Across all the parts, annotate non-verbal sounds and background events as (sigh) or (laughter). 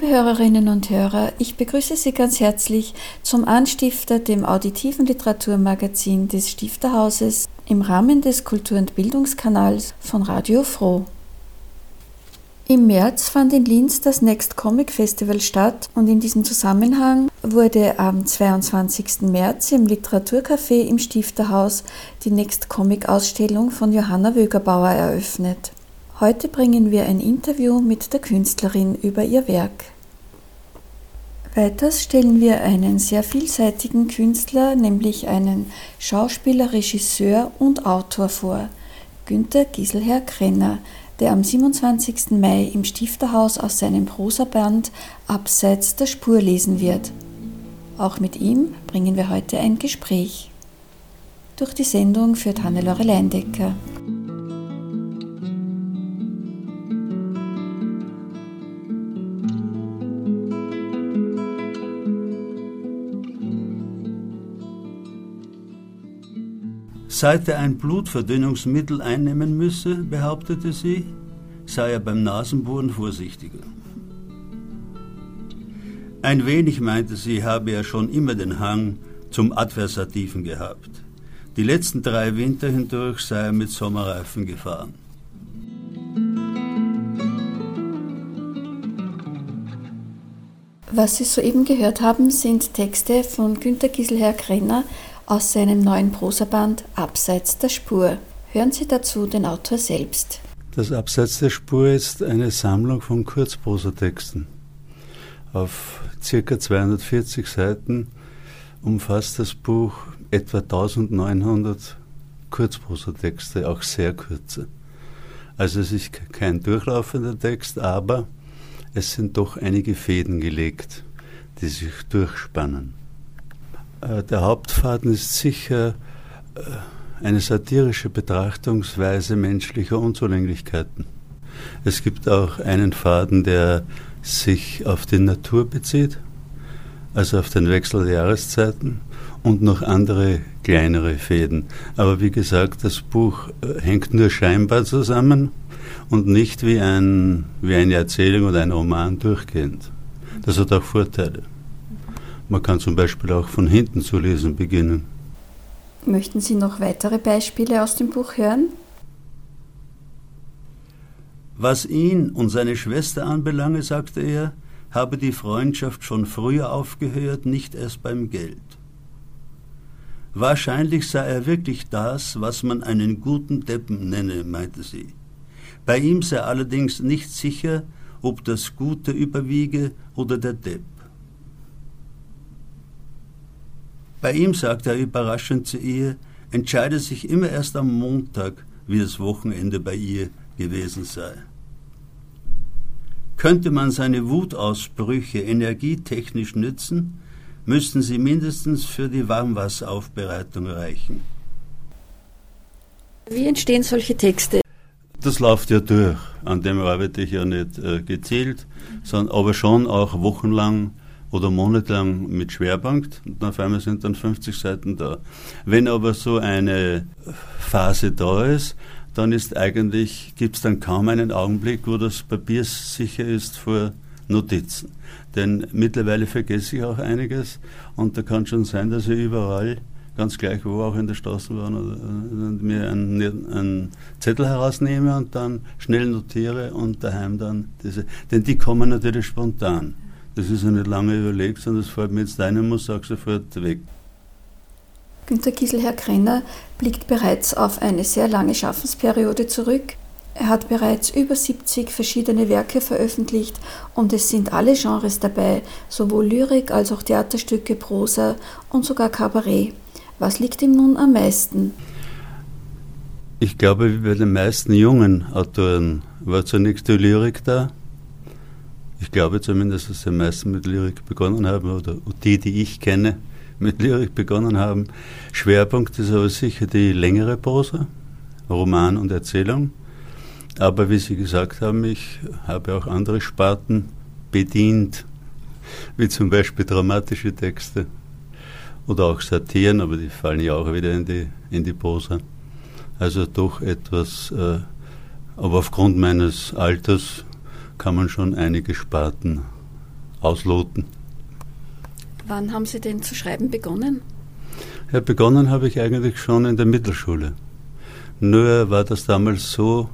Liebe Hörerinnen und Hörer, ich begrüße Sie ganz herzlich zum Anstifter, dem auditiven Literaturmagazin des Stifterhauses im Rahmen des Kultur- und Bildungskanals von Radio Froh. Im März fand in Linz das Next Comic Festival statt und in diesem Zusammenhang wurde am 22. März im Literaturcafé im Stifterhaus die Next Comic Ausstellung von Johanna Wögerbauer eröffnet. Heute bringen wir ein Interview mit der Künstlerin über ihr Werk. Weiters stellen wir einen sehr vielseitigen Künstler, nämlich einen Schauspieler, Regisseur und Autor vor, Günter Giselher Krenner, der am 27. Mai im Stifterhaus aus seinem Prosaband Abseits der Spur lesen wird. Auch mit ihm bringen wir heute ein Gespräch. Durch die Sendung führt Hannelore Leindecker. Seit er ein Blutverdünnungsmittel einnehmen müsse, behauptete sie, sei er beim Nasenbohren vorsichtiger. Ein wenig, meinte sie, habe er schon immer den Hang zum Adversativen gehabt. Die letzten drei Winter hindurch sei er mit Sommerreifen gefahren. Was Sie soeben gehört haben, sind Texte von Günter Giselher Krenner, aus seinem neuen Prosaband Abseits der Spur. Hören Sie dazu den Autor selbst. Das Abseits der Spur ist eine Sammlung von Kurzprosatexten. Auf ca. 240 Seiten umfasst das Buch etwa 1900 Kurzprosatexte, auch sehr kurze. Also es ist kein durchlaufender Text, aber es sind doch einige Fäden gelegt, die sich durchspannen. Äh, der Hauptfaden ist sicher äh, eine satirische Betrachtungsweise menschlicher Unzulänglichkeiten. Es gibt auch einen Faden, der sich auf die Natur bezieht, also auf den Wechsel der Jahreszeiten und noch andere kleinere Fäden. Aber wie gesagt, das Buch äh, hängt nur scheinbar zusammen und nicht wie, ein, wie eine Erzählung oder ein Roman durchgehend. Das hat auch Vorteile. Man kann zum Beispiel auch von hinten zu lesen beginnen. Möchten Sie noch weitere Beispiele aus dem Buch hören? Was ihn und seine Schwester anbelange, sagte er, habe die Freundschaft schon früher aufgehört, nicht erst beim Geld. Wahrscheinlich sei er wirklich das, was man einen guten Deppen nenne, meinte sie. Bei ihm sei allerdings nicht sicher, ob das Gute überwiege oder der Depp. Bei ihm sagt er überraschend zu ihr, entscheide sich immer erst am Montag, wie das Wochenende bei ihr gewesen sei. Könnte man seine Wutausbrüche energietechnisch nützen, müssten sie mindestens für die Warmwasseraufbereitung reichen. Wie entstehen solche Texte? Das läuft ja durch. An dem arbeite ich ja nicht äh, gezielt, sondern aber schon auch wochenlang oder monatelang mit Schwerpunkt und auf einmal sind dann 50 Seiten da. Wenn aber so eine Phase da ist, dann ist eigentlich, gibt es dann kaum einen Augenblick, wo das Papier sicher ist vor Notizen. Denn mittlerweile vergesse ich auch einiges und da kann schon sein, dass ich überall, ganz gleich wo auch in der Straßenbahn, oder, äh, mir einen, einen, Zettel herausnehme und dann schnell notiere und daheim dann diese, denn die kommen natürlich spontan. Das ist ja nicht lange überlegt, sondern das fällt mir jetzt ein und muss auch sofort weg. Günter Kieselherr Krenner blickt bereits auf eine sehr lange Schaffensperiode zurück. Er hat bereits über 70 verschiedene Werke veröffentlicht und es sind alle Genres dabei, sowohl Lyrik als auch Theaterstücke, Prosa und sogar Kabarett. Was liegt ihm nun am meisten? Ich glaube, wie bei den meisten jungen Autoren war zunächst die Lyrik da. Ich glaube zumindest, dass die meisten mit Lyrik begonnen haben oder die, die ich kenne, mit Lyrik begonnen haben. Schwerpunkt ist aber sicher die längere Prosa, Roman und Erzählung. Aber wie Sie gesagt haben, ich habe auch andere Sparten bedient, wie zum Beispiel dramatische Texte oder auch Satiren, aber die fallen ja auch wieder in die, in die Prosa. Also doch etwas, äh, aber aufgrund meines Alters kann man schon einige Sparten ausloten. Wann haben Sie denn zu schreiben begonnen? Ja, begonnen habe ich eigentlich schon in der Mittelschule. Nur war das damals so,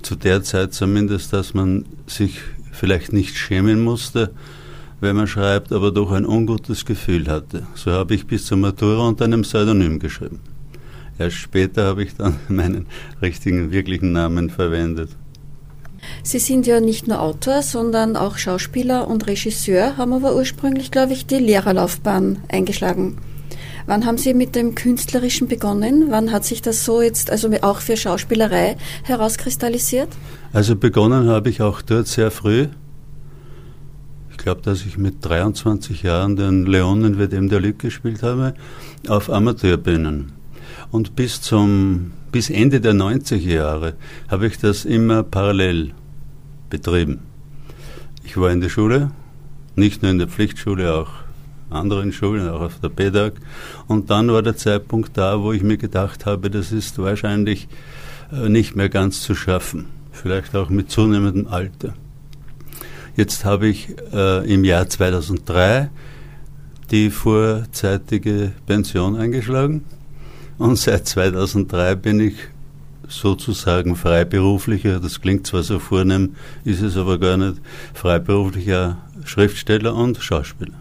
zu der Zeit zumindest, dass man sich vielleicht nicht schämen musste, wenn man schreibt, aber doch ein ungutes Gefühl hatte. So habe ich bis zur Matura unter einem Pseudonym geschrieben. Erst später habe ich dann (laughs) meinen richtigen, wirklichen Namen verwendet. Sie sind ja nicht nur Autor, sondern auch Schauspieler und Regisseur, haben aber ursprünglich, glaube ich, die Lehrerlaufbahn eingeschlagen. Wann haben Sie mit dem Künstlerischen begonnen? Wann hat sich das so jetzt, also auch für Schauspielerei, herauskristallisiert? Also begonnen habe ich auch dort sehr früh. Ich glaube, dass ich mit 23 Jahren den Leonen wird dem der Lück gespielt habe, auf Amateurbühnen. Und bis zum bis Ende der 90er Jahre habe ich das immer parallel betrieben. Ich war in der Schule, nicht nur in der Pflichtschule, auch anderen Schulen, auch auf der PEDAG. Und dann war der Zeitpunkt da, wo ich mir gedacht habe, das ist wahrscheinlich äh, nicht mehr ganz zu schaffen. Vielleicht auch mit zunehmendem Alter. Jetzt habe ich äh, im Jahr 2003 die vorzeitige Pension eingeschlagen und seit 2003 bin ich sozusagen freiberuflicher, das klingt zwar so vornehm, ist es aber gar nicht, freiberuflicher Schriftsteller und Schauspieler.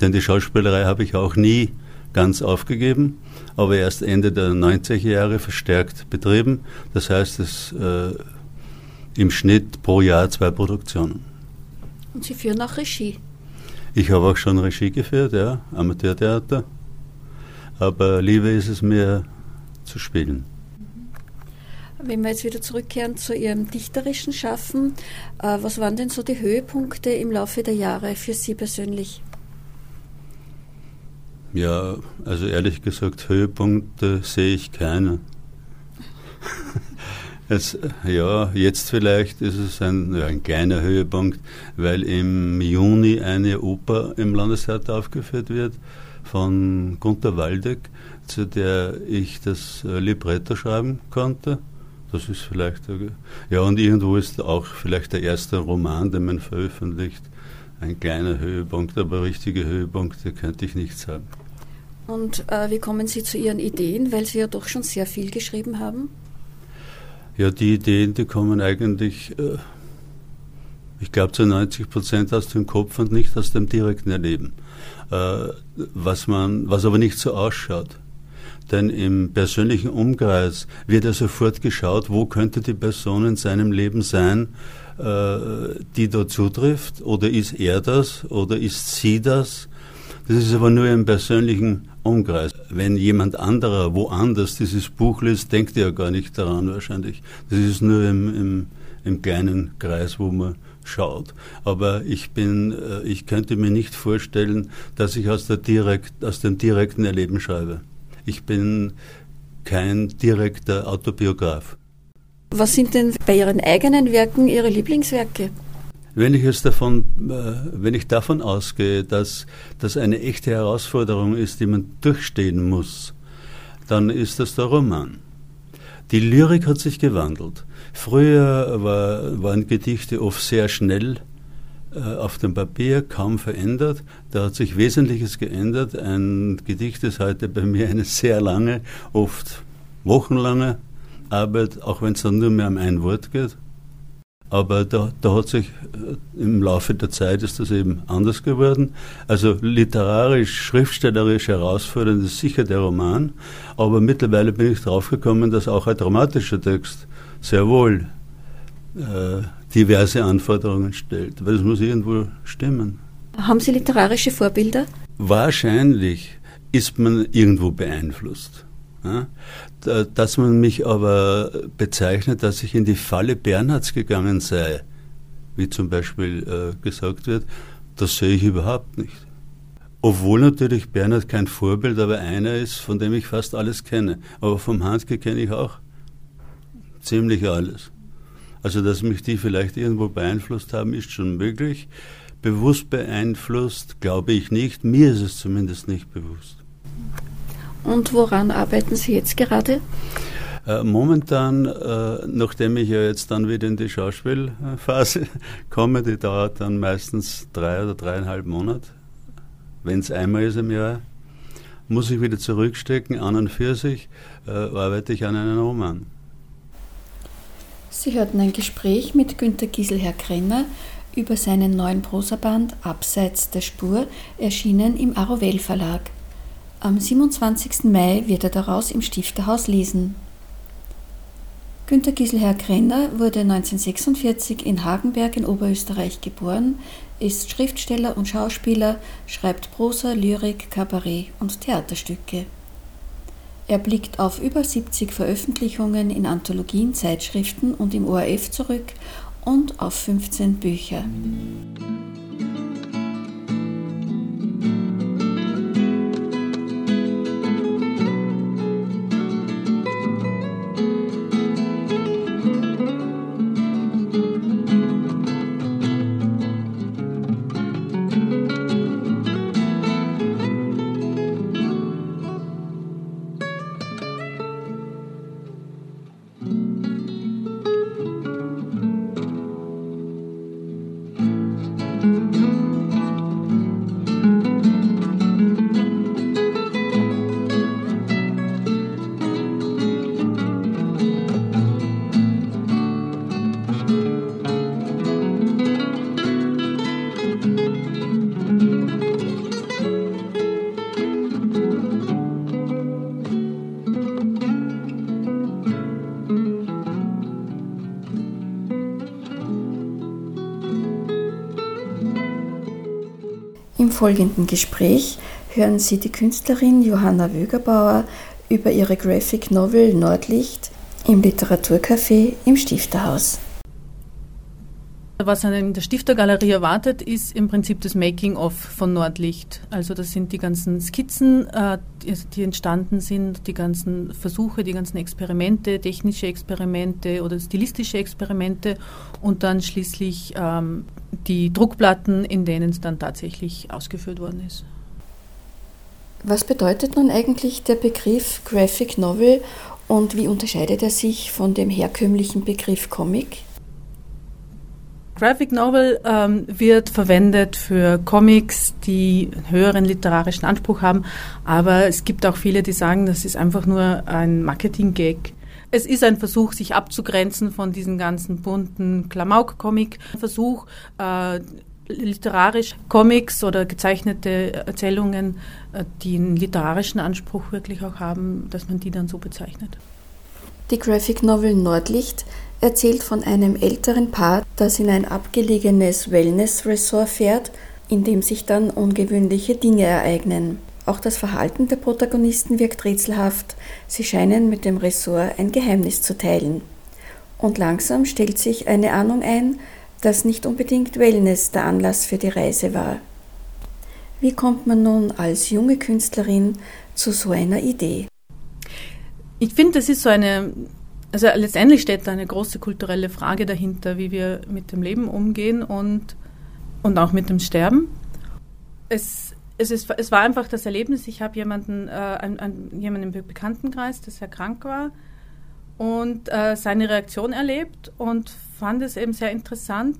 Denn die Schauspielerei habe ich auch nie ganz aufgegeben, aber erst Ende der 90er Jahre verstärkt betrieben. Das heißt, es äh, im Schnitt pro Jahr zwei Produktionen. Und Sie führen auch Regie? Ich habe auch schon Regie geführt, ja, Amateurtheater aber lieber ist es mir zu spielen. Wenn wir jetzt wieder zurückkehren zu Ihrem dichterischen Schaffen, äh, was waren denn so die Höhepunkte im Laufe der Jahre für Sie persönlich? Ja, also ehrlich gesagt, Höhepunkte sehe ich keine. (laughs) es, ja, jetzt vielleicht ist es ein, ein kleiner Höhepunkt, weil im Juni eine Oper im Landestheater aufgeführt wird von Gunther Waldeck, zu der ich das äh, Libretto schreiben konnte. Das ist vielleicht, äh, ja, und irgendwo ist auch vielleicht der erste Roman, den man veröffentlicht, ein kleiner Höhepunkt, aber richtige Höhepunkte könnte ich nicht sagen. Und äh, wie kommen Sie zu Ihren Ideen, weil Sie ja doch schon sehr viel geschrieben haben? Ja, die Ideen, die kommen eigentlich, äh, ich glaube, zu 90 Prozent aus dem Kopf und nicht aus dem direkten Erleben. Äh, was, man, was aber nicht so ausschaut. Denn im persönlichen Umkreis wird ja sofort geschaut, wo könnte die Person in seinem Leben sein, äh, die dort zutrifft, oder ist er das, oder ist sie das. Das ist aber nur im persönlichen Umkreis. Wenn jemand anderer woanders dieses Buch liest, denkt er ja gar nicht daran wahrscheinlich. Das ist nur im, im, im kleinen Kreis, wo man schaut. Aber ich bin, äh, ich könnte mir nicht vorstellen, dass ich aus, der direkt, aus dem direkten Erleben schreibe. Ich bin kein direkter Autobiograf. Was sind denn bei Ihren eigenen Werken Ihre Lieblingswerke? Wenn ich, es davon, äh, wenn ich davon ausgehe, dass das eine echte Herausforderung ist, die man durchstehen muss, dann ist das der Roman. Die Lyrik hat sich gewandelt. Früher war, waren Gedichte oft sehr schnell äh, auf dem Papier, kaum verändert. Da hat sich Wesentliches geändert. Ein Gedicht ist heute bei mir eine sehr lange, oft wochenlange Arbeit, auch wenn es dann nur mehr um ein Wort geht. Aber da, da hat sich äh, im Laufe der Zeit ist das eben anders geworden. Also literarisch, schriftstellerisch herausfordernd ist sicher der Roman, aber mittlerweile bin ich draufgekommen, dass auch ein dramatischer Text sehr wohl äh, diverse Anforderungen stellt, weil es muss irgendwo stimmen. Haben Sie literarische Vorbilder? Wahrscheinlich ist man irgendwo beeinflusst. Dass man mich aber bezeichnet, dass ich in die Falle Bernhards gegangen sei, wie zum Beispiel äh, gesagt wird, das sehe ich überhaupt nicht. Obwohl natürlich Bernhard kein Vorbild, aber einer ist, von dem ich fast alles kenne. Aber vom Handke kenne ich auch ziemlich alles. Also, dass mich die vielleicht irgendwo beeinflusst haben, ist schon möglich. Bewusst beeinflusst, glaube ich nicht. Mir ist es zumindest nicht bewusst. Und woran arbeiten Sie jetzt gerade? Äh, momentan, äh, nachdem ich ja jetzt dann wieder in die Schauspielphase (laughs) komme, die dauert dann meistens drei oder dreieinhalb Monate, wenn es einmal ist im Jahr, muss ich wieder zurückstecken. An und für sich äh, arbeite ich an einem Roman. Sie hörten ein Gespräch mit Günter Gieselherr Krenner über seinen neuen Prosaband Abseits der Spur, erschienen im Arovel Verlag. Am 27. Mai wird er daraus im Stifterhaus lesen. Günter Gieselherr Krenner wurde 1946 in Hagenberg in Oberösterreich geboren, ist Schriftsteller und Schauspieler, schreibt Prosa, Lyrik, Kabarett und Theaterstücke. Er blickt auf über 70 Veröffentlichungen in Anthologien, Zeitschriften und im ORF zurück und auf 15 Bücher. Folgenden Gespräch hören Sie die Künstlerin Johanna Wögerbauer über ihre Graphic Novel Nordlicht im Literaturcafé im Stifterhaus. Was einen in der Stiftergalerie erwartet, ist im Prinzip das Making-of von Nordlicht. Also das sind die ganzen Skizzen, äh, die entstanden sind, die ganzen Versuche, die ganzen Experimente, technische Experimente oder stilistische Experimente und dann schließlich ähm, die Druckplatten, in denen es dann tatsächlich ausgeführt worden ist. Was bedeutet nun eigentlich der Begriff Graphic Novel und wie unterscheidet er sich von dem herkömmlichen Begriff Comic? Graphic Novel ähm, wird verwendet für Comics, die einen höheren literarischen Anspruch haben, aber es gibt auch viele, die sagen, das ist einfach nur ein Marketing-Gag es ist ein Versuch, sich abzugrenzen von diesen ganzen bunten Klamauk-Comic. Versuch, äh, literarisch Comics oder gezeichnete Erzählungen, äh, die einen literarischen Anspruch wirklich auch haben, dass man die dann so bezeichnet. Die Graphic Novel Nordlicht erzählt von einem älteren Paar, das in ein abgelegenes Wellness-Ressort fährt, in dem sich dann ungewöhnliche Dinge ereignen. Auch das Verhalten der Protagonisten wirkt rätselhaft. Sie scheinen mit dem Ressort ein Geheimnis zu teilen. Und langsam stellt sich eine Ahnung ein, dass nicht unbedingt Wellness der Anlass für die Reise war. Wie kommt man nun als junge Künstlerin zu so einer Idee? Ich finde, das ist so eine, also letztendlich steht da eine große kulturelle Frage dahinter, wie wir mit dem Leben umgehen und, und auch mit dem Sterben. Es es, ist, es war einfach das Erlebnis, ich habe jemanden, äh, ein, ein, jemanden im Bekanntenkreis, der sehr krank war und äh, seine Reaktion erlebt und fand es eben sehr interessant,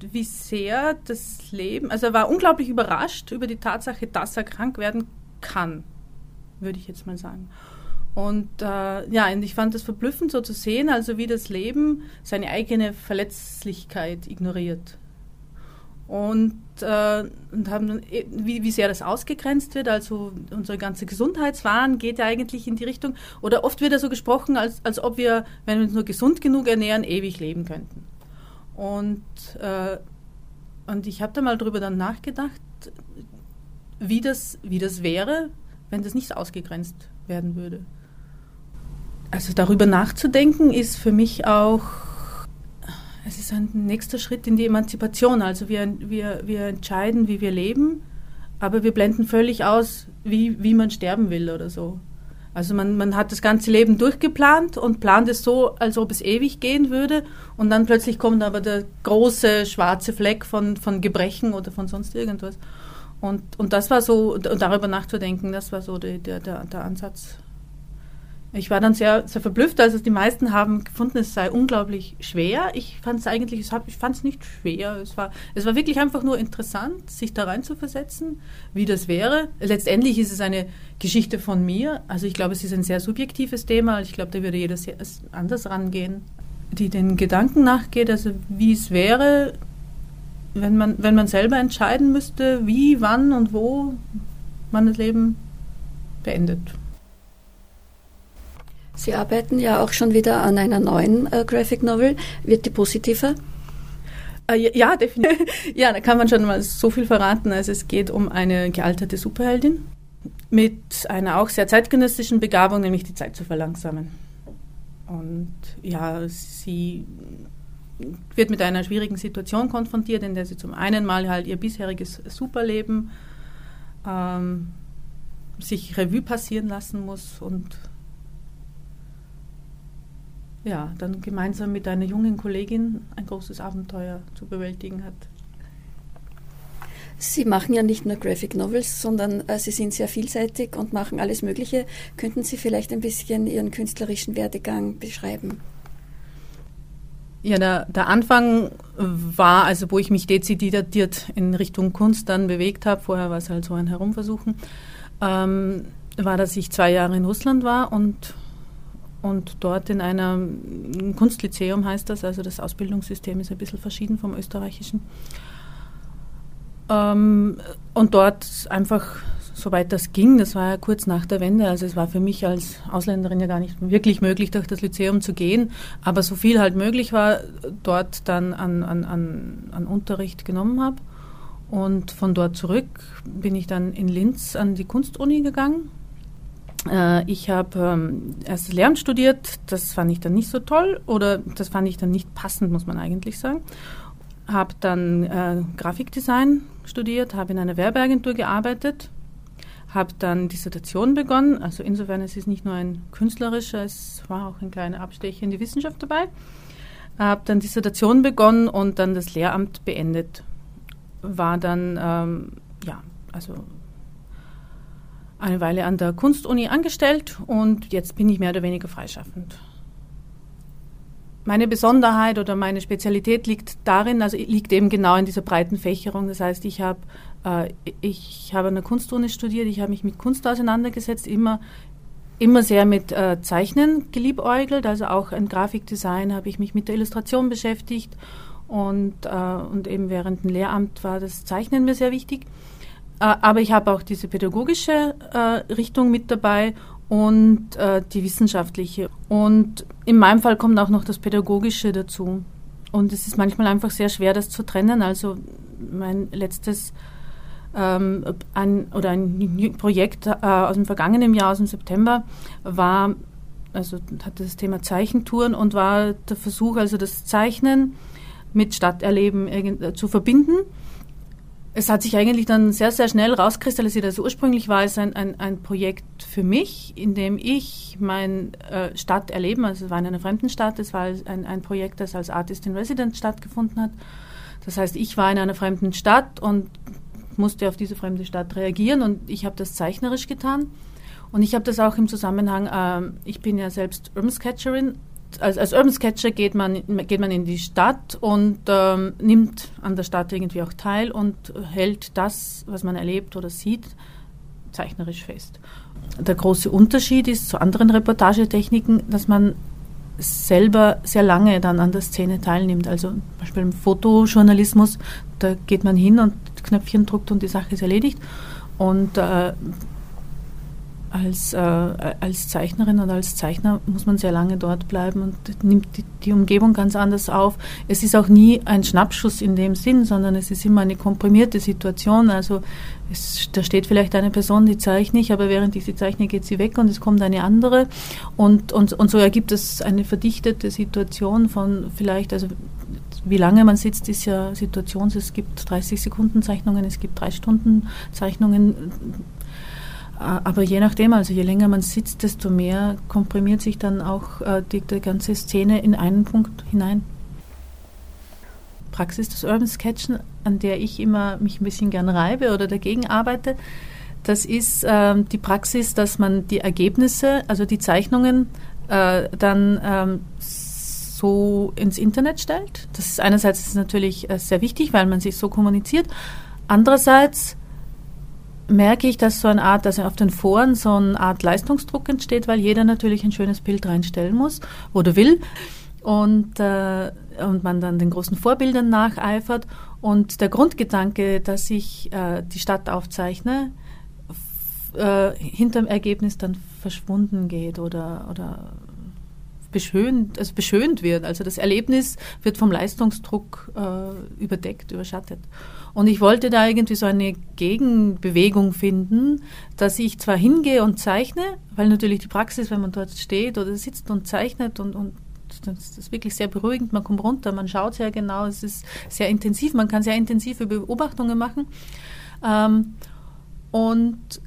wie sehr das Leben, also er war unglaublich überrascht über die Tatsache, dass er krank werden kann, würde ich jetzt mal sagen. Und äh, ja, und ich fand es verblüffend so zu sehen, also wie das Leben seine eigene Verletzlichkeit ignoriert und, äh, und haben äh, wie, wie sehr das ausgegrenzt wird. Also unsere ganze Gesundheitswahn geht ja eigentlich in die Richtung, oder oft wird ja so gesprochen, als, als ob wir, wenn wir uns nur gesund genug ernähren, ewig leben könnten. Und, äh, und ich habe da mal drüber dann nachgedacht, wie das, wie das wäre, wenn das nicht ausgegrenzt werden würde. Also darüber nachzudenken ist für mich auch, es ist ein nächster Schritt in die Emanzipation. Also wir, wir, wir entscheiden, wie wir leben, aber wir blenden völlig aus, wie, wie man sterben will oder so. Also man, man hat das ganze Leben durchgeplant und plant es so, als ob es ewig gehen würde. Und dann plötzlich kommt aber der große schwarze Fleck von, von Gebrechen oder von sonst irgendwas. Und, und das war so, darüber nachzudenken, das war so der, der, der Ansatz ich war dann sehr, sehr verblüfft. Also die meisten haben gefunden, es sei unglaublich schwer. Ich fand es eigentlich, ich fand es nicht schwer. Es war, es war wirklich einfach nur interessant, sich da rein zu versetzen, wie das wäre. Letztendlich ist es eine Geschichte von mir. Also ich glaube, es ist ein sehr subjektives Thema. Ich glaube, da würde jeder sehr anders rangehen, die den Gedanken nachgeht, also wie es wäre, wenn man, wenn man selber entscheiden müsste, wie, wann und wo man das Leben beendet. Sie arbeiten ja auch schon wieder an einer neuen äh, Graphic Novel. Wird die positiver? Äh, ja, definitiv. (laughs) ja, da kann man schon mal so viel verraten. Also es geht um eine gealterte Superheldin mit einer auch sehr zeitgenössischen Begabung, nämlich die Zeit zu verlangsamen. Und ja, sie wird mit einer schwierigen Situation konfrontiert, in der sie zum einen mal halt ihr bisheriges Superleben ähm, sich Revue passieren lassen muss und ja, dann gemeinsam mit einer jungen Kollegin ein großes Abenteuer zu bewältigen hat. Sie machen ja nicht nur Graphic Novels, sondern äh, Sie sind sehr vielseitig und machen alles Mögliche. Könnten Sie vielleicht ein bisschen Ihren künstlerischen Werdegang beschreiben? Ja, der, der Anfang war, also wo ich mich dezidiert in Richtung Kunst dann bewegt habe, vorher war es halt so ein Herumversuchen, ähm, war, dass ich zwei Jahre in Russland war und und dort in einem Kunstlyzeum heißt das, also das Ausbildungssystem ist ein bisschen verschieden vom österreichischen. Ähm, und dort einfach, soweit das ging, das war ja kurz nach der Wende, also es war für mich als Ausländerin ja gar nicht wirklich möglich, durch das Lyzeum zu gehen, aber so viel halt möglich war, dort dann an, an, an, an Unterricht genommen habe. Und von dort zurück bin ich dann in Linz an die Kunstuni gegangen ich habe ähm, erst Lehramt studiert, das fand ich dann nicht so toll oder das fand ich dann nicht passend, muss man eigentlich sagen. Habe dann äh, Grafikdesign studiert, habe in einer Werbeagentur gearbeitet, habe dann Dissertation begonnen. Also insofern es ist nicht nur ein künstlerischer, es war auch ein kleiner Abstecher in die Wissenschaft dabei. Habe dann Dissertation begonnen und dann das Lehramt beendet. War dann ähm, ja also eine Weile an der Kunstuni angestellt und jetzt bin ich mehr oder weniger freischaffend. Meine Besonderheit oder meine Spezialität liegt darin, also liegt eben genau in dieser breiten Fächerung. Das heißt, ich habe äh, ich habe an der Kunstuni studiert, ich habe mich mit Kunst auseinandergesetzt, immer immer sehr mit äh, Zeichnen geliebäugelt, also auch im Grafikdesign habe ich mich mit der Illustration beschäftigt und, äh, und eben während dem Lehramt war das Zeichnen mir sehr wichtig. Äh, aber ich habe auch diese pädagogische äh, Richtung mit dabei und äh, die wissenschaftliche. Und in meinem Fall kommt auch noch das Pädagogische dazu. Und es ist manchmal einfach sehr schwer, das zu trennen. Also mein letztes ähm, ein, oder ein Projekt äh, aus dem vergangenen Jahr, aus dem September, war, also hatte das Thema Zeichentouren und war der Versuch, also das Zeichnen mit Stadterleben zu verbinden es hat sich eigentlich dann sehr, sehr schnell rauskristallisiert. Also ursprünglich war es ein, ein, ein Projekt für mich, in dem ich mein äh, Stadterleben, also es war in einer fremden Stadt, es war ein, ein Projekt, das als Artist in Residence stattgefunden hat. Das heißt, ich war in einer fremden Stadt und musste auf diese fremde Stadt reagieren und ich habe das zeichnerisch getan. Und ich habe das auch im Zusammenhang, äh, ich bin ja selbst Urban Sketcherin als, als Urban Sketcher geht man, geht man in die Stadt und ähm, nimmt an der Stadt irgendwie auch teil und hält das, was man erlebt oder sieht, zeichnerisch fest. Der große Unterschied ist zu anderen Reportagetechniken, dass man selber sehr lange dann an der Szene teilnimmt. Also zum Beispiel im Fotojournalismus, da geht man hin und Knöpfchen druckt und die Sache ist erledigt. Und äh, als, äh, als Zeichnerin oder als Zeichner muss man sehr lange dort bleiben und nimmt die, die, Umgebung ganz anders auf. Es ist auch nie ein Schnappschuss in dem Sinn, sondern es ist immer eine komprimierte Situation. Also es, da steht vielleicht eine Person, die zeichne ich, aber während ich sie zeichne, geht sie weg und es kommt eine andere. Und, und, und so ergibt es eine verdichtete Situation von vielleicht, also wie lange man sitzt, ist ja Situations. Es gibt 30 Sekunden Zeichnungen, es gibt drei Stunden Zeichnungen aber je nachdem, also je länger man sitzt, desto mehr komprimiert sich dann auch äh, die, die ganze Szene in einen Punkt hinein. Praxis des Urban Sketchen, an der ich immer mich ein bisschen gern reibe oder dagegen arbeite, das ist äh, die Praxis, dass man die Ergebnisse, also die Zeichnungen, äh, dann ähm, so ins Internet stellt. Das ist einerseits ist natürlich äh, sehr wichtig, weil man sich so kommuniziert. Andererseits merke ich, dass so eine Art, dass auf den Foren so eine Art Leistungsdruck entsteht, weil jeder natürlich ein schönes Bild reinstellen muss oder will und, äh, und man dann den großen Vorbildern nacheifert. Und der Grundgedanke, dass ich äh, die Stadt aufzeichne, äh, hinterm Ergebnis dann verschwunden geht oder, oder beschönt, also beschönt wird. Also das Erlebnis wird vom Leistungsdruck äh, überdeckt, überschattet. Und ich wollte da irgendwie so eine Gegenbewegung finden, dass ich zwar hingehe und zeichne, weil natürlich die Praxis, wenn man dort steht oder sitzt und zeichnet und, und das ist wirklich sehr beruhigend, man kommt runter, man schaut sehr genau, es ist sehr intensiv, man kann sehr intensive Beobachtungen machen. Ähm, und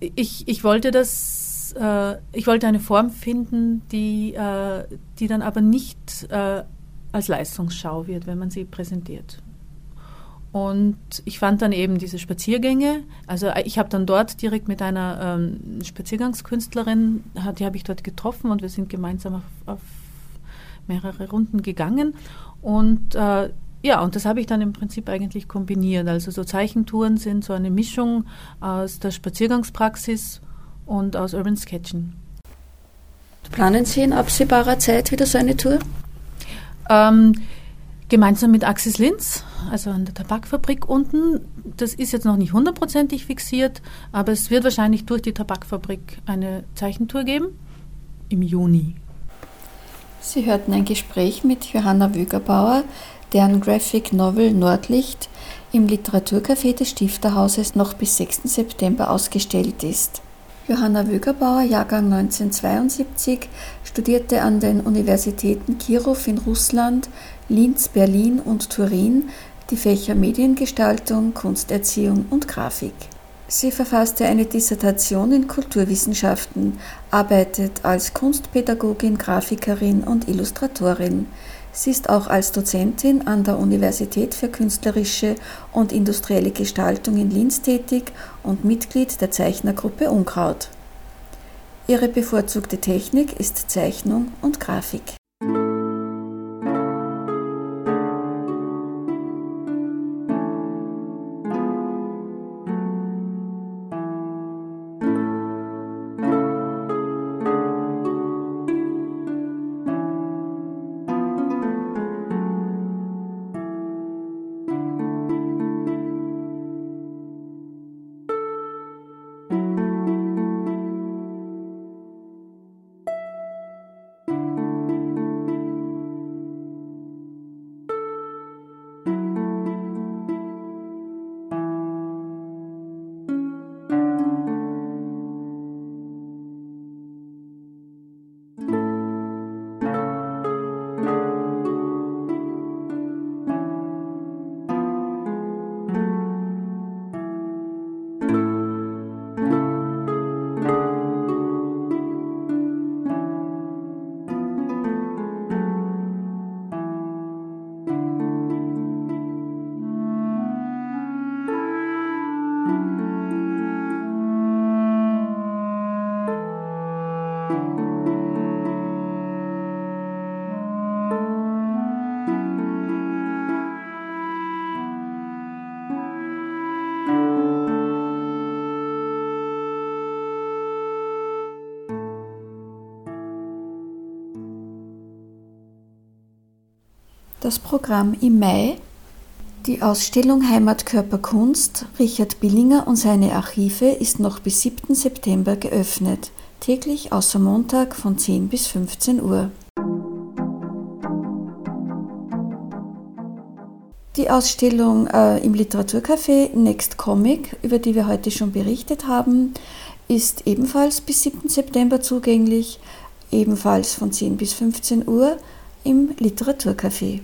ich, ich wollte das, äh, ich wollte eine Form finden, die, äh, die dann aber nicht äh, als Leistungsschau wird, wenn man sie präsentiert. Und ich fand dann eben diese Spaziergänge. Also äh, ich habe dann dort direkt mit einer ähm, Spaziergangskünstlerin, die habe ich dort getroffen und wir sind gemeinsam auf, auf mehrere Runden gegangen. Und äh, ja, und das habe ich dann im Prinzip eigentlich kombiniert. Also so Zeichentouren sind so eine Mischung aus der Spaziergangspraxis und aus Urban Sketchen. Planen Sie in absehbarer Zeit wieder so eine Tour? Ähm, gemeinsam mit Axis Linz also an der Tabakfabrik unten. Das ist jetzt noch nicht hundertprozentig fixiert, aber es wird wahrscheinlich durch die Tabakfabrik eine Zeichentour geben im Juni. Sie hörten ein Gespräch mit Johanna Wögerbauer, deren Graphic Novel Nordlicht im Literaturcafé des Stifterhauses noch bis 6. September ausgestellt ist. Johanna Wögerbauer, Jahrgang 1972, studierte an den Universitäten Kirov in Russland, Linz, Berlin und Turin die Fächer Mediengestaltung, Kunsterziehung und Grafik. Sie verfasste eine Dissertation in Kulturwissenschaften, arbeitet als Kunstpädagogin, Grafikerin und Illustratorin. Sie ist auch als Dozentin an der Universität für künstlerische und industrielle Gestaltung in Linz tätig und Mitglied der Zeichnergruppe Unkraut. Ihre bevorzugte Technik ist Zeichnung und Grafik. Das Programm im Mai. Die Ausstellung Heimatkörper Kunst Richard Billinger und seine Archive ist noch bis 7. September geöffnet, täglich außer Montag von 10 bis 15 Uhr. Die Ausstellung äh, im Literaturcafé Next Comic, über die wir heute schon berichtet haben, ist ebenfalls bis 7. September zugänglich, ebenfalls von 10 bis 15 Uhr im Literaturcafé.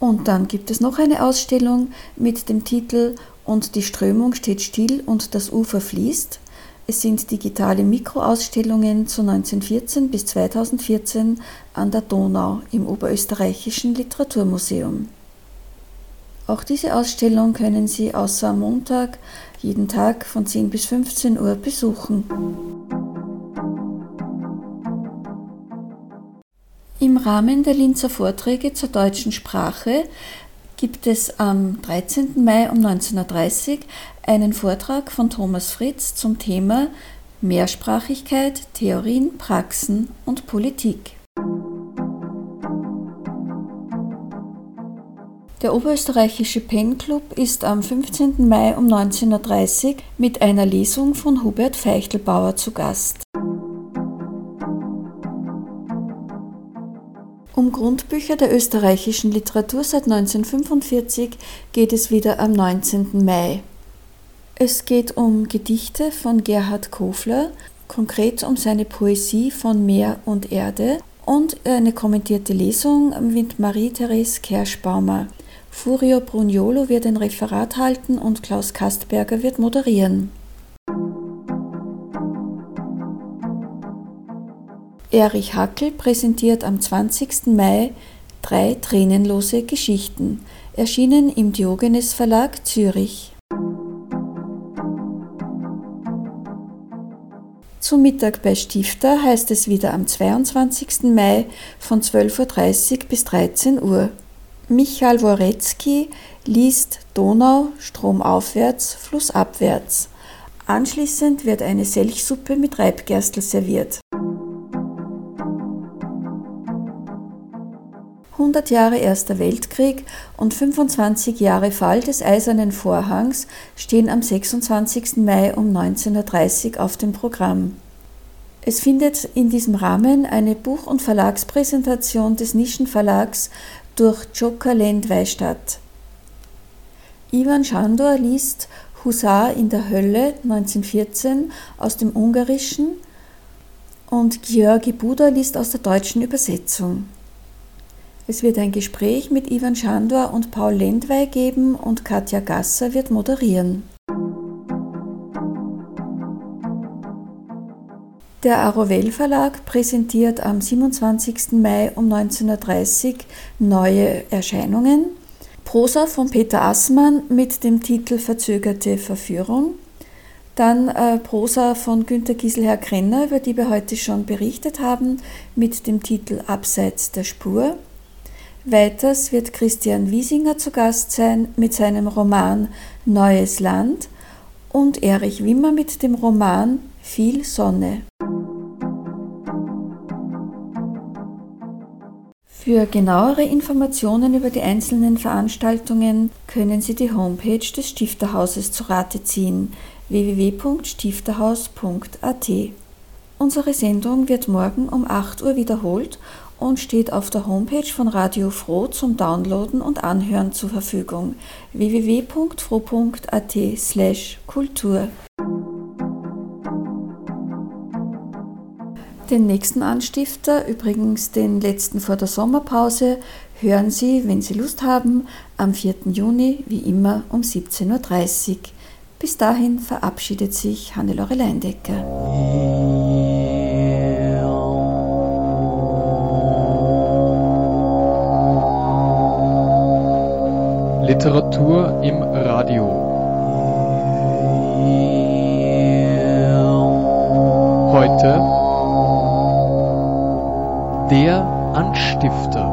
Und dann gibt es noch eine Ausstellung mit dem Titel Und die Strömung steht still und das Ufer fließt. Es sind digitale Mikroausstellungen zu 1914 bis 2014 an der Donau im Oberösterreichischen Literaturmuseum. Auch diese Ausstellung können Sie außer am Montag jeden Tag von 10 bis 15 Uhr besuchen. Im Rahmen der Linzer Vorträge zur deutschen Sprache gibt es am 13. Mai um 19.30 Uhr einen Vortrag von Thomas Fritz zum Thema Mehrsprachigkeit, Theorien, Praxen und Politik. Der Oberösterreichische Pen Club ist am 15. Mai um 19.30 Uhr mit einer Lesung von Hubert Feichtelbauer zu Gast. Grundbücher der österreichischen Literatur seit 1945 geht es wieder am 19. Mai. Es geht um Gedichte von Gerhard Kofler, konkret um seine Poesie von Meer und Erde und eine kommentierte Lesung mit Marie-Therese Kerschbaumer. Furio Bruniolo wird ein Referat halten und Klaus Kastberger wird moderieren. Erich Hackel präsentiert am 20. Mai drei tränenlose Geschichten, erschienen im Diogenes Verlag Zürich. Zum Mittag bei Stifter heißt es wieder am 22. Mai von 12.30 Uhr bis 13 Uhr. Michael Worecki liest Donau stromaufwärts, flussabwärts. Anschließend wird eine Selchsuppe mit Reibgerstel serviert. 100 Jahre Erster Weltkrieg und 25 Jahre Fall des Eisernen Vorhangs stehen am 26. Mai um 19.30 Uhr auf dem Programm. Es findet in diesem Rahmen eine Buch- und Verlagspräsentation des Nischenverlags durch Joker Lendwey statt. Ivan Schandor liest Husar in der Hölle 1914 aus dem Ungarischen und Georgi Buda liest aus der deutschen Übersetzung. Es wird ein Gespräch mit Ivan Schandor und Paul Lendwey geben und Katja Gasser wird moderieren. Der Arovel Verlag präsentiert am 27. Mai um 19.30 Uhr neue Erscheinungen. Prosa von Peter Assmann mit dem Titel Verzögerte Verführung. Dann äh, Prosa von Günter Giselherr Krenner, über die wir heute schon berichtet haben, mit dem Titel Abseits der Spur. Weiters wird Christian Wiesinger zu Gast sein mit seinem Roman Neues Land und Erich Wimmer mit dem Roman Viel Sonne. Für genauere Informationen über die einzelnen Veranstaltungen können Sie die Homepage des Stifterhauses zu Rate ziehen www.stifterhaus.at. Unsere Sendung wird morgen um 8 Uhr wiederholt und steht auf der Homepage von Radio Froh zum Downloaden und Anhören zur Verfügung www.froh.at/kultur. Den nächsten Anstifter, übrigens den letzten vor der Sommerpause, hören Sie, wenn Sie Lust haben, am 4. Juni wie immer um 17.30 Uhr. Bis dahin verabschiedet sich Hannelore Leindecker. Literatur im Radio. Heute der Anstifter.